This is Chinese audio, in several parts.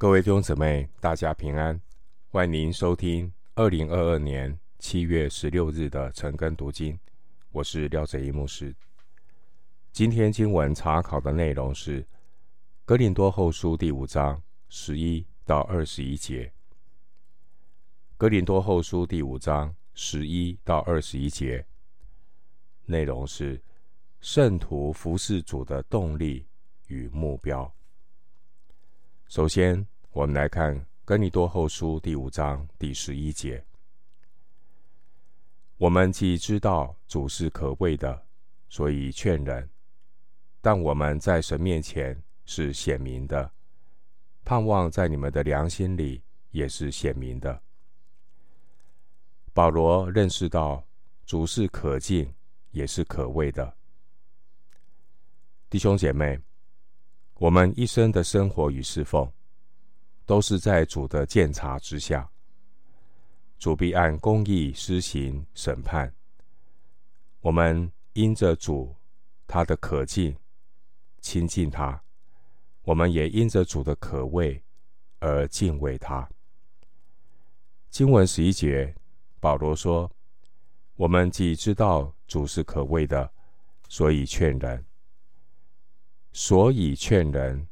各位弟兄姊妹，大家平安，欢迎您收听二零二二年七月十六日的晨更读经。我是廖哲一牧师。今天经文查考的内容是《哥林多后书》第五章十一到二十一节。《哥林多后书》第五章十一到二十一节内容是圣徒服侍主的动力与目标。首先，我们来看《哥尼多后书》第五章第十一节。我们既知道主是可畏的，所以劝人；但我们在神面前是显明的，盼望在你们的良心里也是显明的。保罗认识到主是可敬，也是可畏的。弟兄姐妹。我们一生的生活与侍奉，都是在主的鉴察之下。主必按公义施行审判。我们因着主他的可敬亲近他，我们也因着主的可畏而敬畏他。经文十一节，保罗说：“我们既知道主是可畏的，所以劝人。”所以劝人，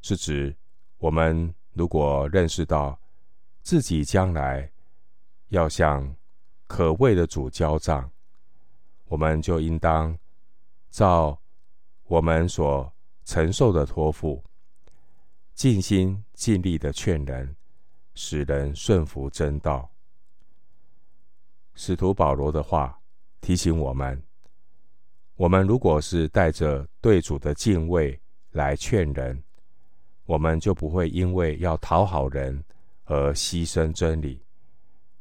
是指我们如果认识到自己将来要向可畏的主交账，我们就应当照我们所承受的托付，尽心尽力的劝人，使人顺服真道。使徒保罗的话提醒我们。我们如果是带着对主的敬畏来劝人，我们就不会因为要讨好人而牺牲真理，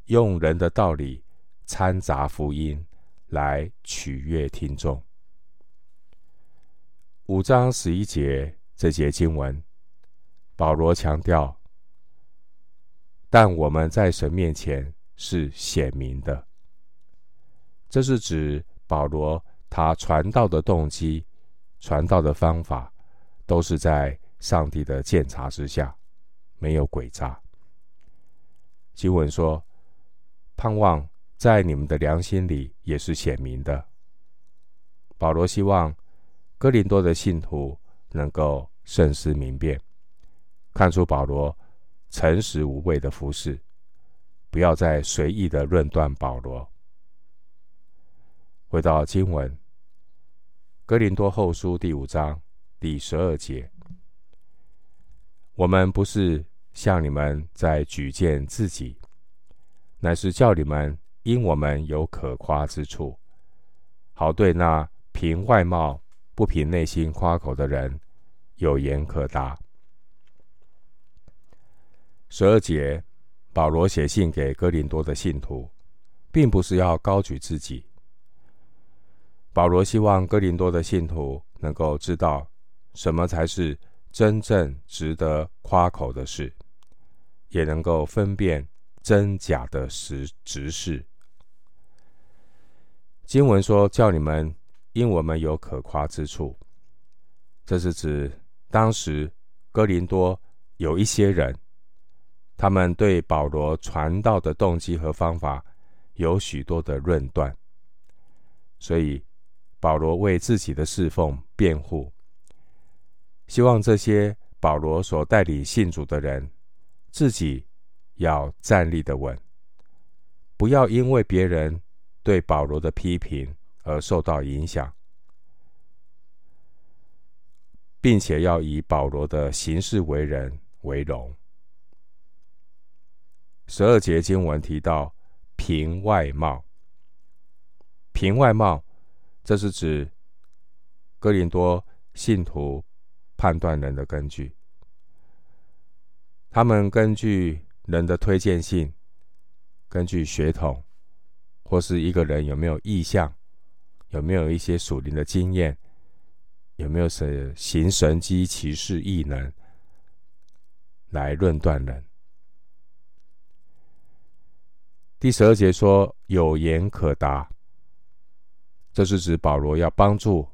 用人的道理掺杂福音来取悦听众。五章十一节这节经文，保罗强调：但我们在神面前是显明的，这是指保罗。他传道的动机、传道的方法，都是在上帝的鉴察之下，没有诡诈。经文说：“盼望在你们的良心里也是显明的。”保罗希望哥林多的信徒能够慎思明辨，看出保罗诚实无伪的服饰，不要再随意的论断保罗。回到经文，《哥林多后书》第五章第十二节，我们不是向你们在举荐自己，乃是叫你们因我们有可夸之处，好对那凭外貌不凭内心夸口的人有言可答。十二节，保罗写信给哥林多的信徒，并不是要高举自己。保罗希望哥林多的信徒能够知道什么才是真正值得夸口的事，也能够分辨真假的实执事。经文说：“叫你们因我们有可夸之处。”这是指当时哥林多有一些人，他们对保罗传道的动机和方法有许多的论断，所以。保罗为自己的侍奉辩护，希望这些保罗所代理信主的人，自己要站立的稳，不要因为别人对保罗的批评而受到影响，并且要以保罗的行事为人为荣。十二节经文提到凭外貌，凭外貌。这是指哥林多信徒判断人的根据，他们根据人的推荐信，根据血统，或是一个人有没有意向，有没有一些属灵的经验，有没有什行神迹骑士异能，来论断人。第十二节说有言可答。这是指保罗要帮助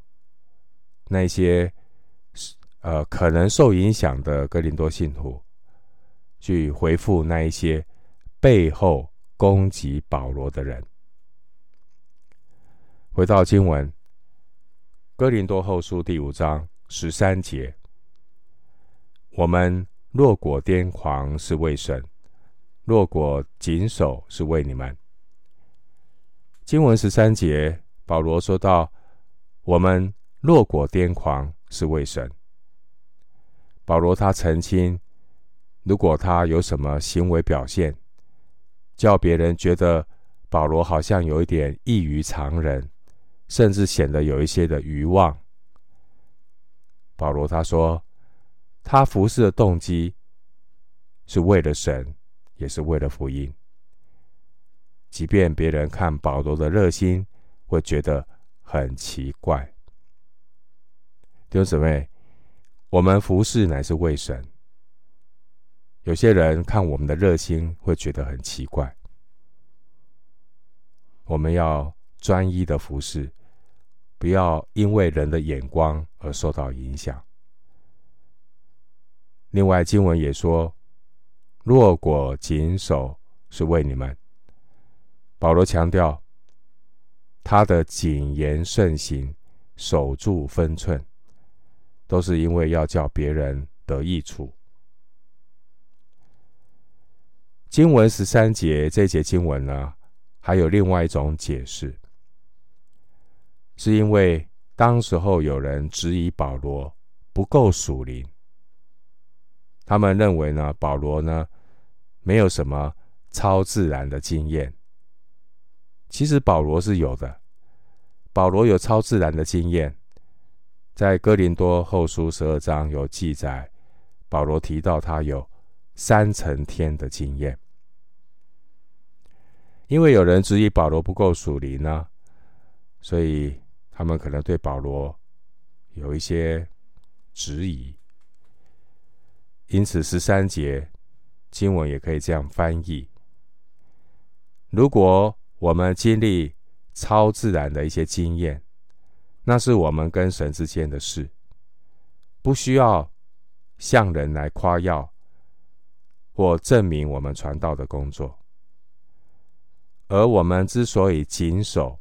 那些呃可能受影响的哥林多信徒，去回复那一些背后攻击保罗的人。回到经文，《哥林多后书》第五章十三节：我们若果癫狂，是为神；若果谨守，是为你们。经文十三节，保罗说到：我们若果癫狂，是为神。保罗他澄清，如果他有什么行为表现，叫别人觉得保罗好像有一点异于常人。甚至显得有一些的愚妄。保罗他说，他服侍的动机是为了神，也是为了福音。即便别人看保罗的热心，会觉得很奇怪。弟兄姊妹，我们服侍乃是为神。有些人看我们的热心，会觉得很奇怪。我们要。专一的服侍，不要因为人的眼光而受到影响。另外，经文也说：“若果谨守，是为你们。”保罗强调，他的谨言慎行、守住分寸，都是因为要叫别人得益处。经文十三节这节经文呢，还有另外一种解释。是因为当时候有人质疑保罗不够属灵，他们认为呢，保罗呢没有什么超自然的经验。其实保罗是有的，保罗有超自然的经验，在哥林多后书十二章有记载，保罗提到他有三层天的经验。因为有人质疑保罗不够属灵呢，所以。他们可能对保罗有一些质疑，因此十三节经文也可以这样翻译：如果我们经历超自然的一些经验，那是我们跟神之间的事，不需要向人来夸耀或证明我们传道的工作。而我们之所以谨守，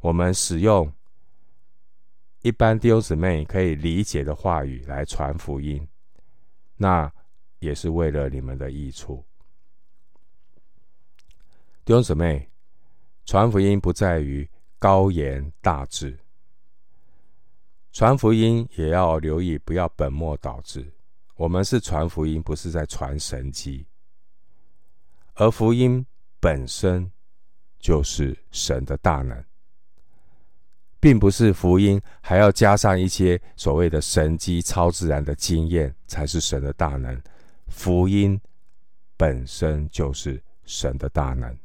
我们使用一般弟兄姊妹可以理解的话语来传福音，那也是为了你们的益处。弟兄姊妹，传福音不在于高言大志，传福音也要留意不要本末倒置。我们是传福音，不是在传神迹，而福音本身就是神的大能。并不是福音，还要加上一些所谓的神迹、超自然的经验，才是神的大能。福音本身就是神的大能，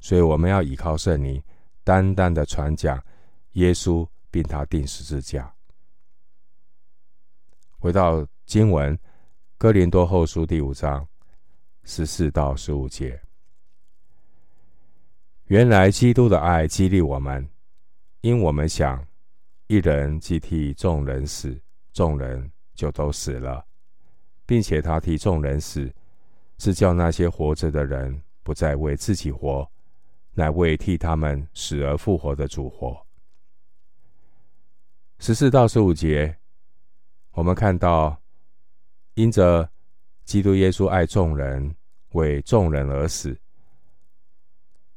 所以我们要依靠圣灵，单单的传讲耶稣，并他钉十字架。回到经文，《哥林多后书》第五章十四到十五节，原来基督的爱激励我们。因我们想，一人既替众人死，众人就都死了，并且他替众人死，是叫那些活着的人不再为自己活，乃为替他们死而复活的主活。十四到十五节，我们看到，因着基督耶稣爱众人，为众人而死，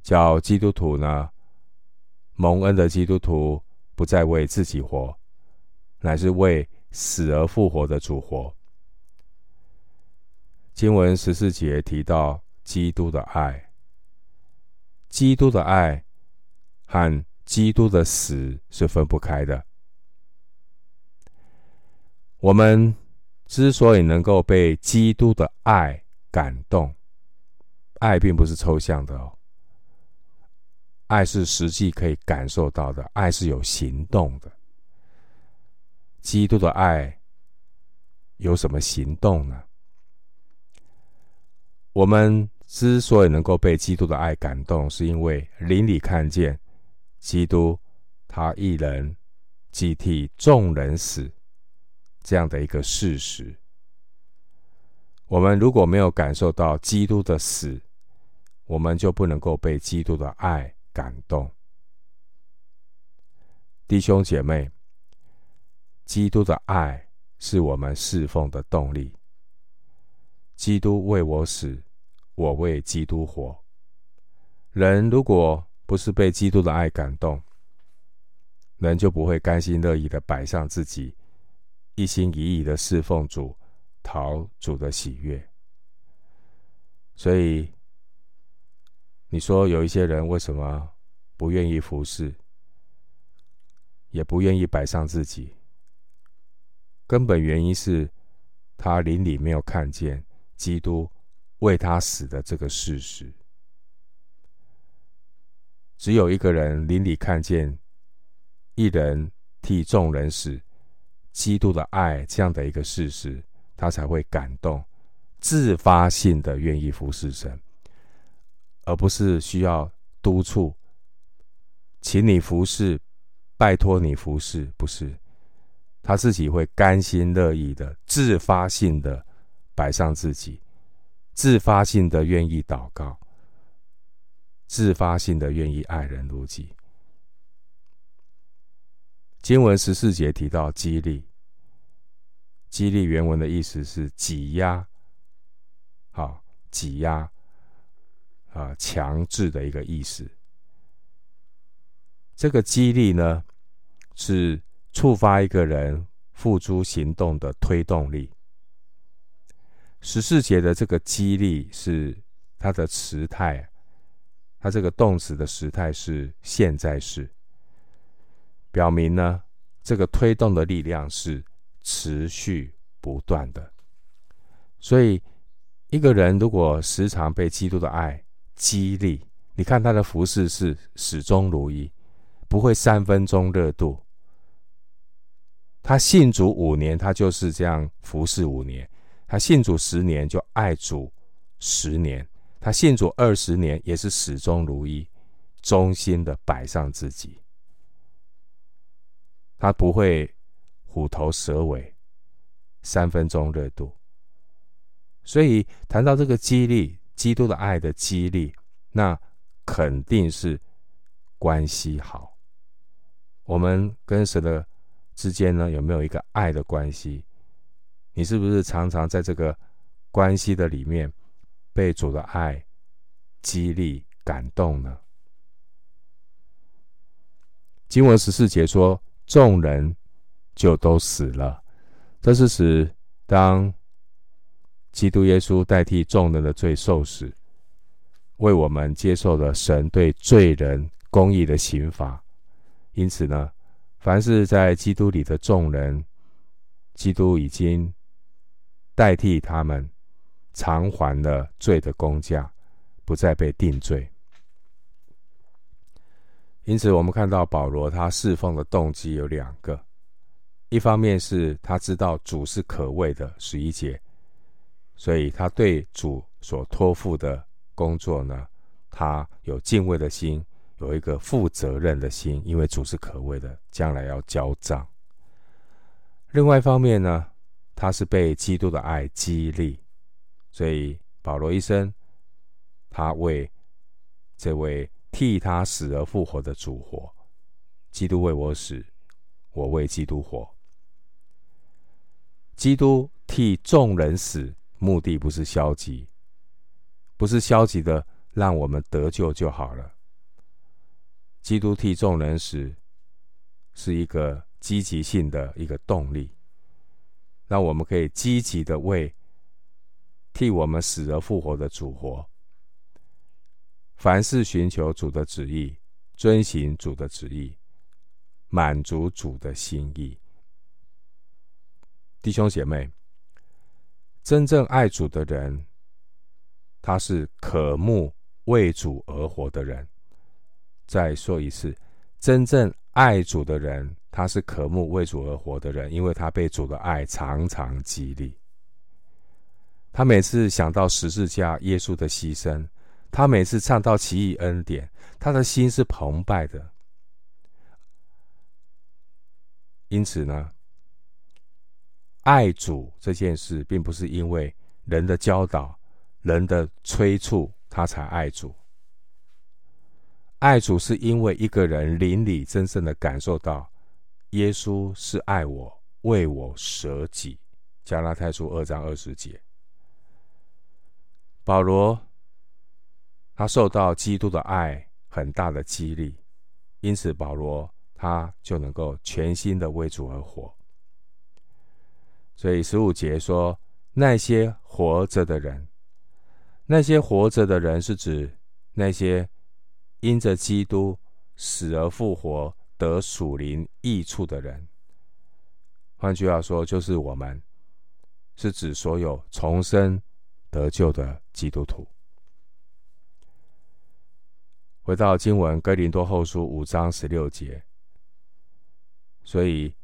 叫基督徒呢。蒙恩的基督徒不再为自己活，乃是为死而复活的主活。经文十四节提到基督的爱，基督的爱和基督的死是分不开的。我们之所以能够被基督的爱感动，爱并不是抽象的哦。爱是实际可以感受到的，爱是有行动的。基督的爱有什么行动呢？我们之所以能够被基督的爱感动，是因为邻里看见基督他一人既替众人死这样的一个事实。我们如果没有感受到基督的死，我们就不能够被基督的爱感动。弟兄姐妹，基督的爱是我们侍奉的动力。基督为我死，我为基督活。人如果不是被基督的爱感动，人就不会甘心乐意的摆上自己，一心一意的侍奉主，讨主的喜悦。所以，你说有一些人为什么不愿意服侍，也不愿意摆上自己？根本原因是他灵里没有看见基督为他死的这个事实。只有一个人邻里看见一人替众人死，基督的爱这样的一个事实，他才会感动。自发性的愿意服侍神，而不是需要督促，请你服侍，拜托你服侍，不是，他自己会甘心乐意的，自发性的摆上自己，自发性的愿意祷告，自发性的愿意爱人如己。经文十四节提到激励，激励原文的意思是挤压。好，挤压啊，强制的一个意思。这个激励呢，是触发一个人付诸行动的推动力。十四节的这个激励是它的时态，它这个动词的时态是现在式，表明呢，这个推动的力量是持续不断的，所以。一个人如果时常被基督的爱激励，你看他的服事是始终如一，不会三分钟热度。他信主五年，他就是这样服事五年；他信主十年，就爱主十年；他信主二十年，也是始终如一，忠心的摆上自己。他不会虎头蛇尾，三分钟热度。所以谈到这个激励，基督的爱的激励，那肯定是关系好。我们跟神的之间呢，有没有一个爱的关系？你是不是常常在这个关系的里面被主的爱激励感动呢？经文十四节说，众人就都死了，这是指当。基督耶稣代替众人的罪受死，为我们接受了神对罪人公义的刑罚。因此呢，凡是在基督里的众人，基督已经代替他们偿还了罪的工价，不再被定罪。因此，我们看到保罗他侍奉的动机有两个：一方面是他知道主是可畏的，十一节。所以他对主所托付的工作呢，他有敬畏的心，有一个负责任的心，因为主是可畏的，将来要交账。另外一方面呢，他是被基督的爱激励，所以保罗一生，他为这位替他死而复活的主活。基督为我死，我为基督活。基督替众人死。目的不是消极，不是消极的让我们得救就好了。基督替众人死，是一个积极性的一个动力，让我们可以积极的为替我们死而复活的主活。凡事寻求主的旨意，遵行主的旨意，满足主的心意。弟兄姐妹。真正爱主的人，他是渴慕为主而活的人。再说一次，真正爱主的人，他是渴慕为主而活的人，因为他被主的爱常常激励。他每次想到十字架耶稣的牺牲，他每次唱到奇异恩典，他的心是澎湃的。因此呢，爱主这件事，并不是因为人的教导、人的催促，他才爱主。爱主是因为一个人灵里真正的感受到耶稣是爱我，为我舍己。加拉太书二章二十节，保罗他受到基督的爱很大的激励，因此保罗他就能够全心的为主而活。所以十五节说，那些活着的人，那些活着的人是指那些因着基督死而复活得属灵益处的人。换句话说，就是我们。是指所有重生得救的基督徒。回到经文《哥林多后书》五章十六节，所以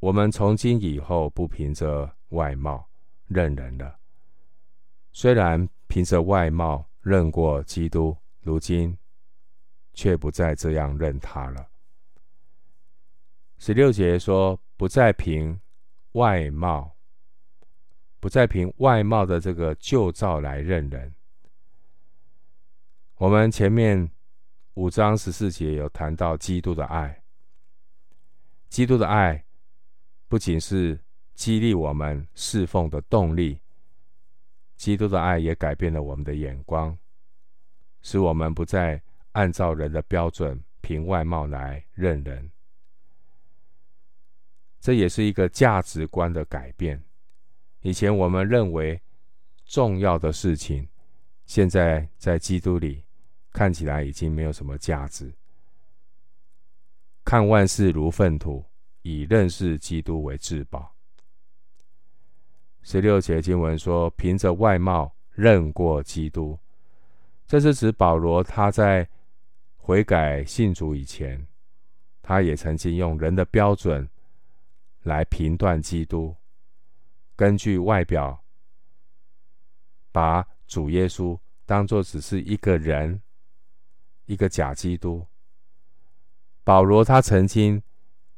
我们从今以后不凭着外貌认人了。虽然凭着外貌认过基督，如今却不再这样认他了。十六节说，不再凭外貌。不再凭外貌的这个旧照来认人。我们前面五章十四节有谈到基督的爱，基督的爱不仅是激励我们侍奉的动力，基督的爱也改变了我们的眼光，使我们不再按照人的标准凭外貌来认人。这也是一个价值观的改变。以前我们认为重要的事情，现在在基督里看起来已经没有什么价值。看万事如粪土，以认识基督为至宝。十六节经文说：“凭着外貌认过基督。”这是指保罗他在悔改信主以前，他也曾经用人的标准来评断基督。根据外表，把主耶稣当作只是一个人，一个假基督。保罗他曾经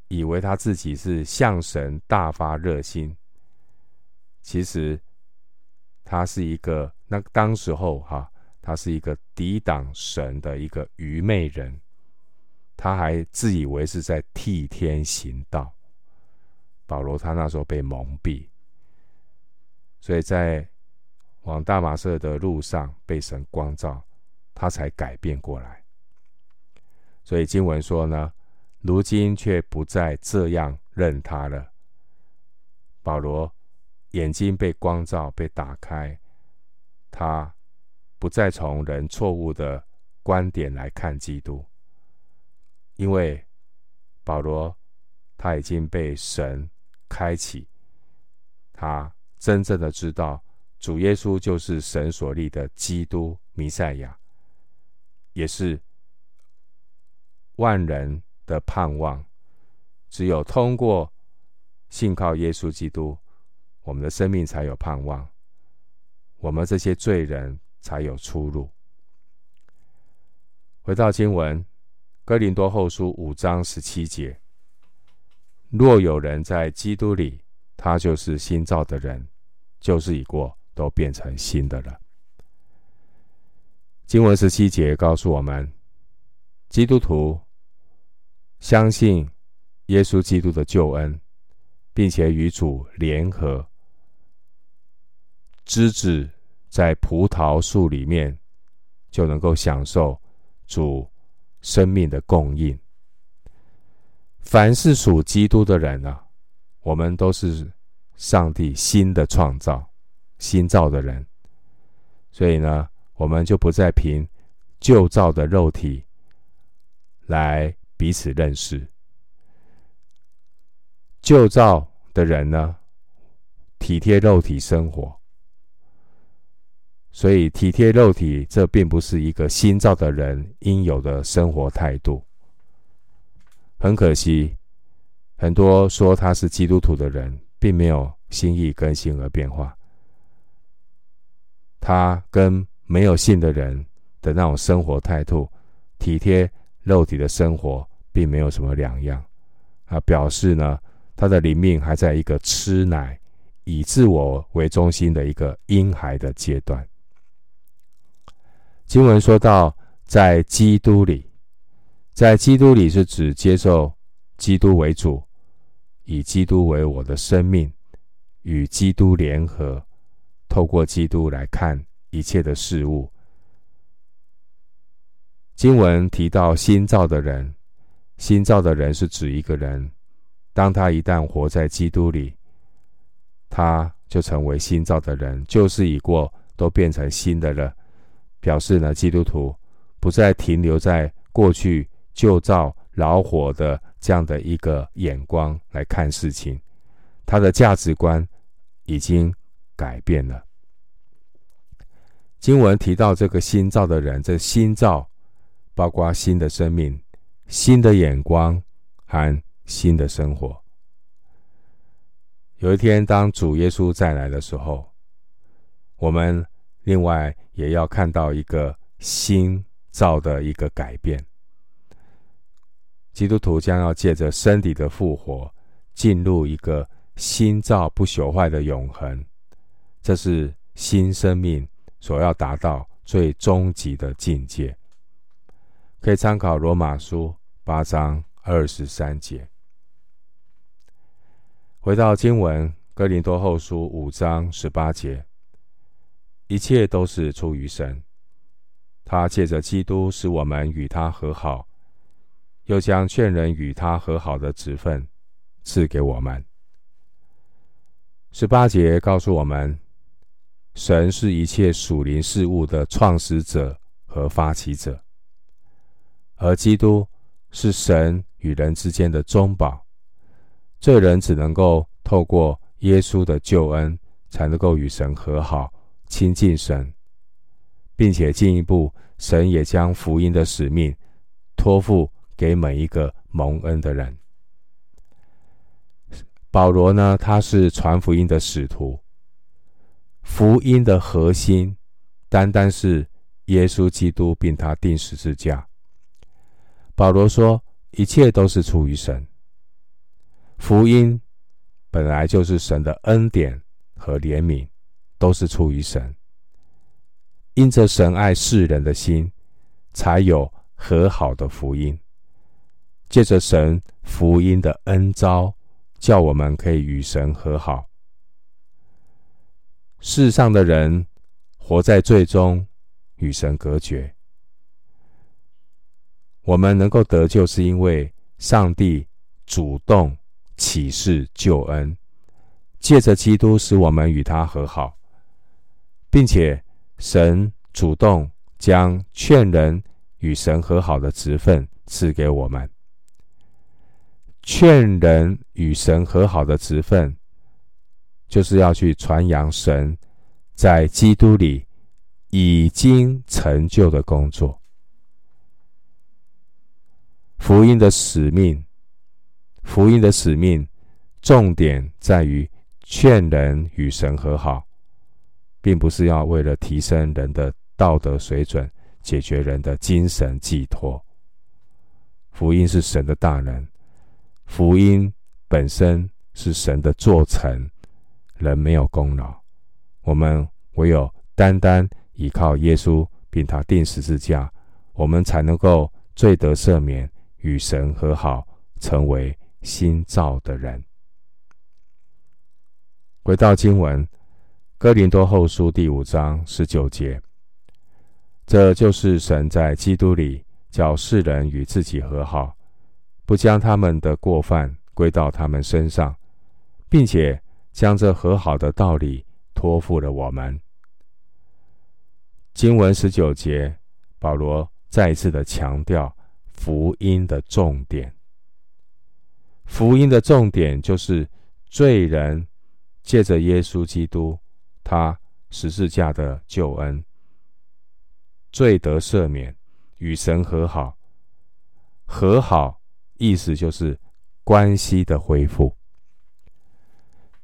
以为他自己是向神大发热心，其实他是一个那当时候哈、他是一个抵挡神的一个愚昧人，他还自以为是在替天行道。保罗他那时候被蒙蔽。所以在往大马色的路上被神光照，他才改变过来。所以经文说呢，如今却不再这样认他了。保罗眼睛被光照，被打开，他不再从人错误的观点来看基督，因为保罗他已经被神开启，他。真正的知道，主耶稣就是神所立的基督弥赛亚，也是万人的盼望。只有通过信靠耶稣基督，我们的生命才有盼望，我们这些罪人才有出路。回到经文，哥林多后书五章十七节：若有人在基督里，他就是新造的人，旧事已过，都变成新的了。经文十七节告诉我们，基督徒相信耶稣基督的救恩，并且与主联合，知子在葡萄树里面，就能够享受主生命的供应。凡是属基督的人啊，我们都是。上帝新的创造，新造的人，所以呢，我们就不再凭旧造的肉体来彼此认识。旧造的人呢，体贴肉体生活，所以体贴肉体，这并不是一个新造的人应有的生活态度。很可惜，很多说他是基督徒的人。并没有心意更新而变化，他跟没有信的人的那种生活态度、体贴肉体的生活，并没有什么两样。啊，表示呢，他的灵命还在一个吃奶以自我为中心的一个婴孩的阶段。经文说到，在基督里，在基督里是指接受基督为主，以基督为我的生命，与基督联合，透过基督来看一切的事物。经文提到新造的人，新造的人是指一个人，当他一旦活在基督里，他就成为新造的人，旧事已过，都变成新的了。表示呢，基督徒不再停留在过去旧造老火的这样的一个眼光来看事情，他的价值观已经改变了。经文提到这个新造的人，这新造包括新的生命、新的眼光和新的生活。有一天，当主耶稣再来的时候，我们另外。也要看到一个新造的一个改变。基督徒将要借着身体的复活，进入一个新造不朽坏的永恒。这是新生命所要达到最终极的境界。可以参考罗马书八章二十三节。回到经文，哥林多后书五章十八节。一切都是出于神，他借着基督使我们与他和好，又将劝人与他和好的职分赐给我们。十八节告诉我们，神是一切属灵事物的创始者和发起者，而基督是神与人之间的中保。这人只能够透过耶稣的救恩，才能够与神和好。亲近神，并且进一步，神也将福音的使命托付给每一个蒙恩的人。保罗呢，他是传福音的使徒，福音的核心单单是耶稣基督，并他钉十字架。保罗说，一切都是出于神，福音本来就是神的恩典和怜悯。都是出于神，因着神爱世人的心，才有和好的福音。借着神福音的恩召，叫我们可以与神和好。世上的人活在罪中，与神隔绝。我们能够得救，是因为上帝主动启示救恩，借着基督使我们与他和好。并且，神主动将劝人与神和好的职分赐给我们。劝人与神和好的职分，就是要去传扬神在基督里已经成就的工作。福音的使命，福音的使命，重点在于劝人与神和好。并不是要为了提升人的道德水准，解决人的精神寄托。福音是神的大能，福音本身是神的作成，人没有功劳。我们唯有单单依靠耶稣，并他钉十字架，我们才能够罪得赦免，与神和好，成为新造的人。回到经文。哥林多后书第五章十九节，这就是神在基督里叫世人与自己和好，不将他们的过犯归到他们身上，并且将这和好的道理托付了我们。经文十九节，保罗再次的强调福音的重点。福音的重点就是罪人借着耶稣基督。他十字架的救恩，罪得赦免，与神和好。和好意思就是关系的恢复。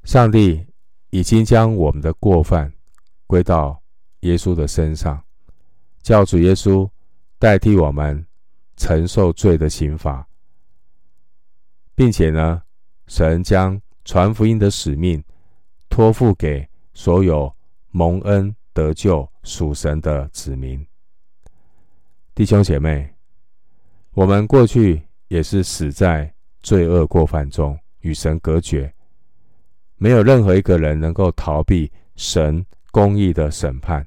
上帝已经将我们的过犯归到耶稣的身上，叫主耶稣代替我们承受罪的刑罚，并且呢，神将传福音的使命。托付给所有蒙恩得救属神的子民。弟兄姐妹，我们过去也是死在罪恶过犯中，与神隔绝，没有任何一个人能够逃避神公义的审判，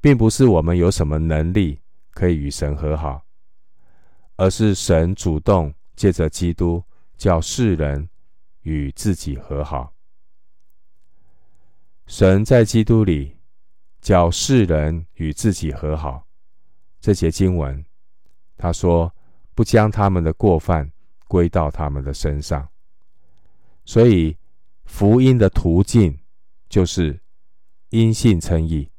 并不是我们有什么能力可以与神和好，而是神主动借着基督叫世人与自己和好。神在基督里叫世人与自己和好。这节经文，他说：“不将他们的过犯归到他们的身上。”所以，福音的途径就是因信称义。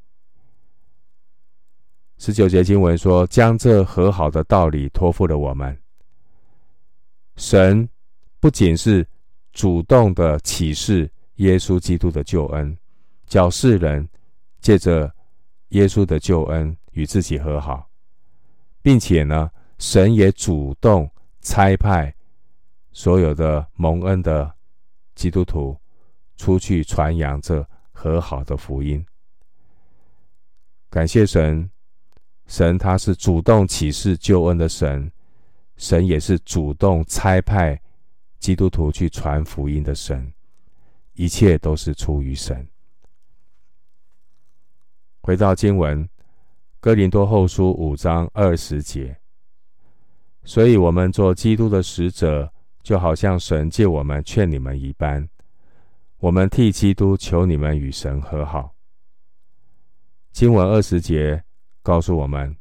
十九节经文说：“将这和好的道理托付了我们。”神不仅是主动的启示耶稣基督的救恩，叫世人借着耶稣的救恩与自己和好。并且呢，神也主动差派所有的蒙恩的基督徒出去传扬这和好的福音。感谢神，神他是主动启示救恩的神，神也是主动差派基督徒去传福音的神，一切都是出于神。回到经文。哥林多后书五章二十节，所以我们做基督的使者，就好像神借我们劝你们一般。我们替基督求你们与神和好。经文二十节告诉我们，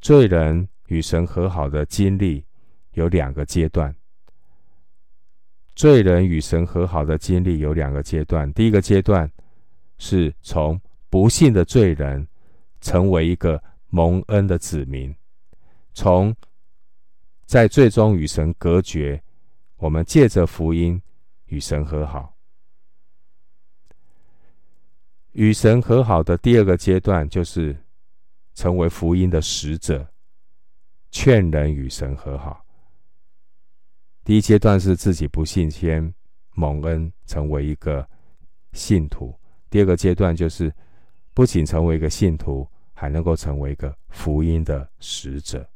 罪人与神和好的经历有两个阶段。罪人与神和好的经历有两个阶段，第一个阶段是从不信的罪人。成为一个蒙恩的子民，从在最终与神隔绝，我们借着福音与神和好。与神和好的第二个阶段，就是成为福音的使者，劝人与神和好。第一阶段是自己不信先蒙恩，成为一个信徒；第二个阶段就是。不仅成为一个信徒，还能够成为一个福音的使者。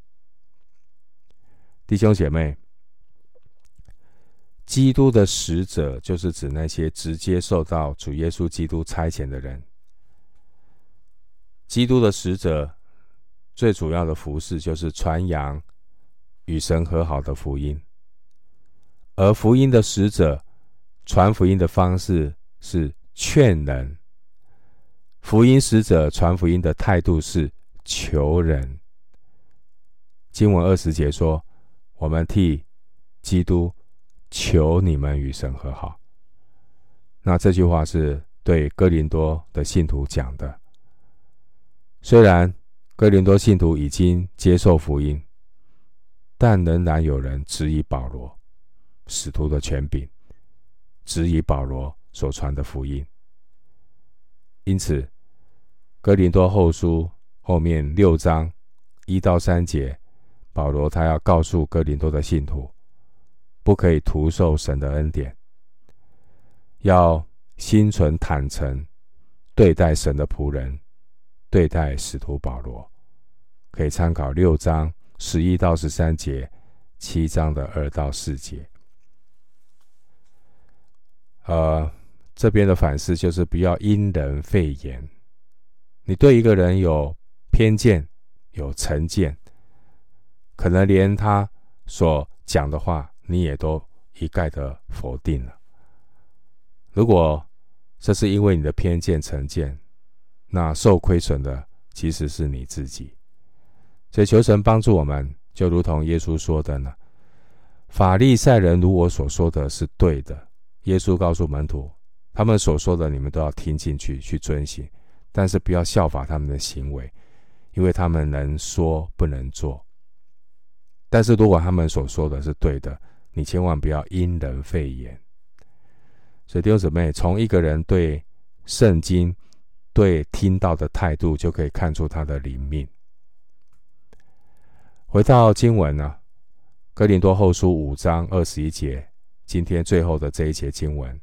弟兄姐妹，基督的使者就是指那些直接受到主耶稣基督差遣的人。基督的使者最主要的服事就是传扬与神和好的福音，而福音的使者传福音的方式是劝人。福音使者传福音的态度是求人。经文二十节说：“我们替基督求你们与神和好。”那这句话是对哥林多的信徒讲的。虽然哥林多信徒已经接受福音，但仍然有人质疑保罗使徒的权柄，质疑保罗所传的福音。因此，哥林多后书后面六章一到三节，保罗他要告诉哥林多的信徒，不可以徒受神的恩典，要心存坦诚对待神的仆人，对待使徒保罗。可以参考六章十一到十三节，七章的二到四节。呃，这边的反思就是不要因人废言。你对一个人有偏见、有成见，可能连他所讲的话，你也都一概的否定了。如果这是因为你的偏见、成见，那受亏损的其实是你自己。所以求神帮助我们，就如同耶稣说的呢：“法利赛人如我所说的是对的。”耶稣告诉门徒，他们所说的，你们都要听进去，去遵行。但是不要效法他们的行为，因为他们能说不能做。但是如果他们所说的是对的，你千万不要因人废言。所以弟兄姊妹，从一个人对圣经、对听到的态度，就可以看出他的灵命。回到经文呢，啊，《哥林多后书》五章二十一节，今天最后的这一节经文，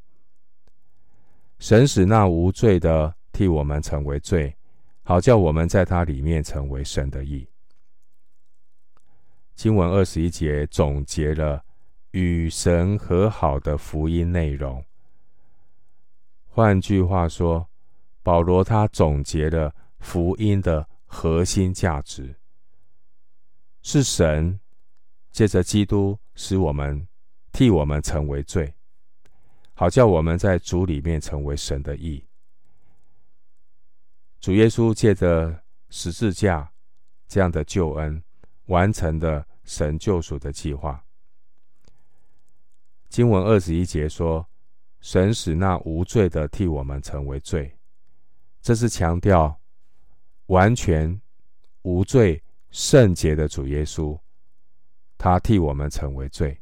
神使那无罪的替我们成为罪，好叫我们在他里面成为神的义。经文二十一节总结了与神和好的福音内容。换句话说，保罗他总结了福音的核心价值，是神借着基督使我们替我们成为罪。好叫我们在主里面成为神的义。主耶稣借着十字架这样的救恩，完成了神救赎的计划。经文二十一节说：“神使那无罪的替我们成为罪。”这是强调完全无罪、圣洁的主耶稣，他替我们成为罪。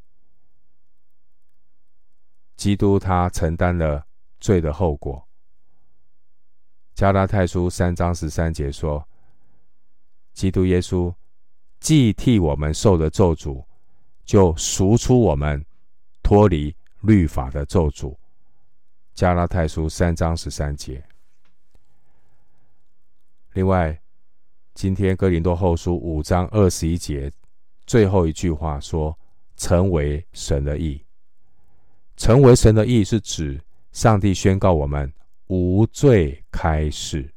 基督他承担了罪的后果。加拉太书三章十三节说：“基督耶稣既替我们受了咒诅，就赎出我们脱离律法的咒诅。”加拉太书三章十三节。另外，今天哥林多后书五章二十一节最后一句话说：“成为神的义。”成为神的义是指上帝宣告我们无罪开始。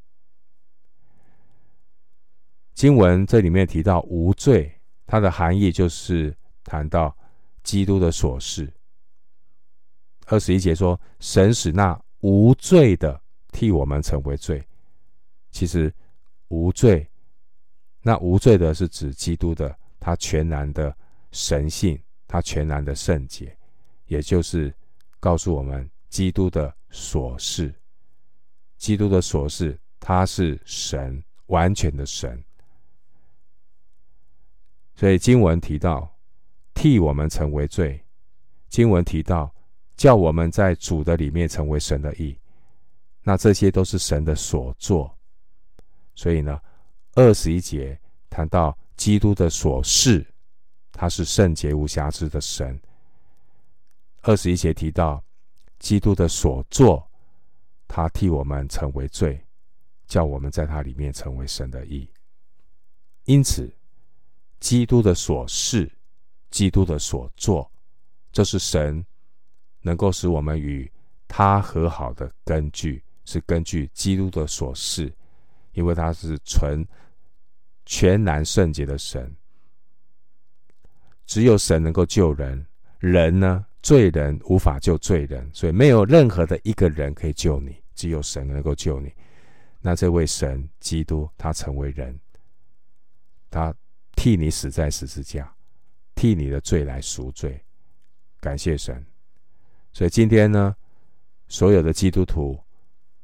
经文这里面提到无罪，它的含义就是谈到基督的所事。二十一节说，神使那无罪的替我们成为罪。其实无罪，那无罪的是指基督的他全然的神性，他全然的圣洁。也就是告诉我们，基督的所事，基督的所事，他是神，完全的神。所以经文提到替我们成为罪，经文提到叫我们在主的里面成为神的义，那这些都是神的所作。所以呢，二十一节谈到基督的所事，他是圣洁无瑕疵的神。二十一节提到基督的所作，他替我们成为罪，叫我们在他里面成为神的义。因此，基督的所事，基督的所作，这是神能够使我们与他和好的根据，是根据基督的所事，因为他是纯全然圣洁的神。只有神能够救人，人呢？罪人无法救罪人，所以没有任何的一个人可以救你，只有神能够救你。那这位神基督，他成为人，他替你死在十字架，替你的罪来赎罪。感谢神。所以今天呢，所有的基督徒，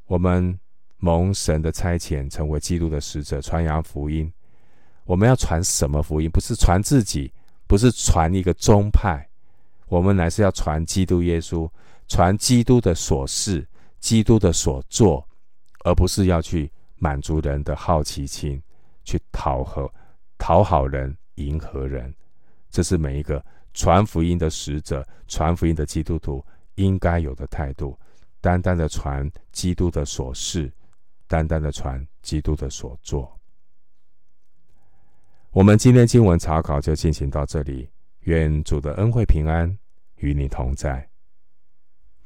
我们蒙神的差遣，成为基督的使者，传扬福音。我们要传什么福音？不是传自己，不是传一个宗派。我们乃是要传基督耶稣，传基督的所事，基督的所作，而不是要去满足人的好奇心，去讨和讨好人、迎合人。这是每一个传福音的使者、传福音的基督徒应该有的态度。单单的传基督的所事，单单的传基督的所作。我们今天经文查考就进行到这里。愿主的恩惠平安与你同在。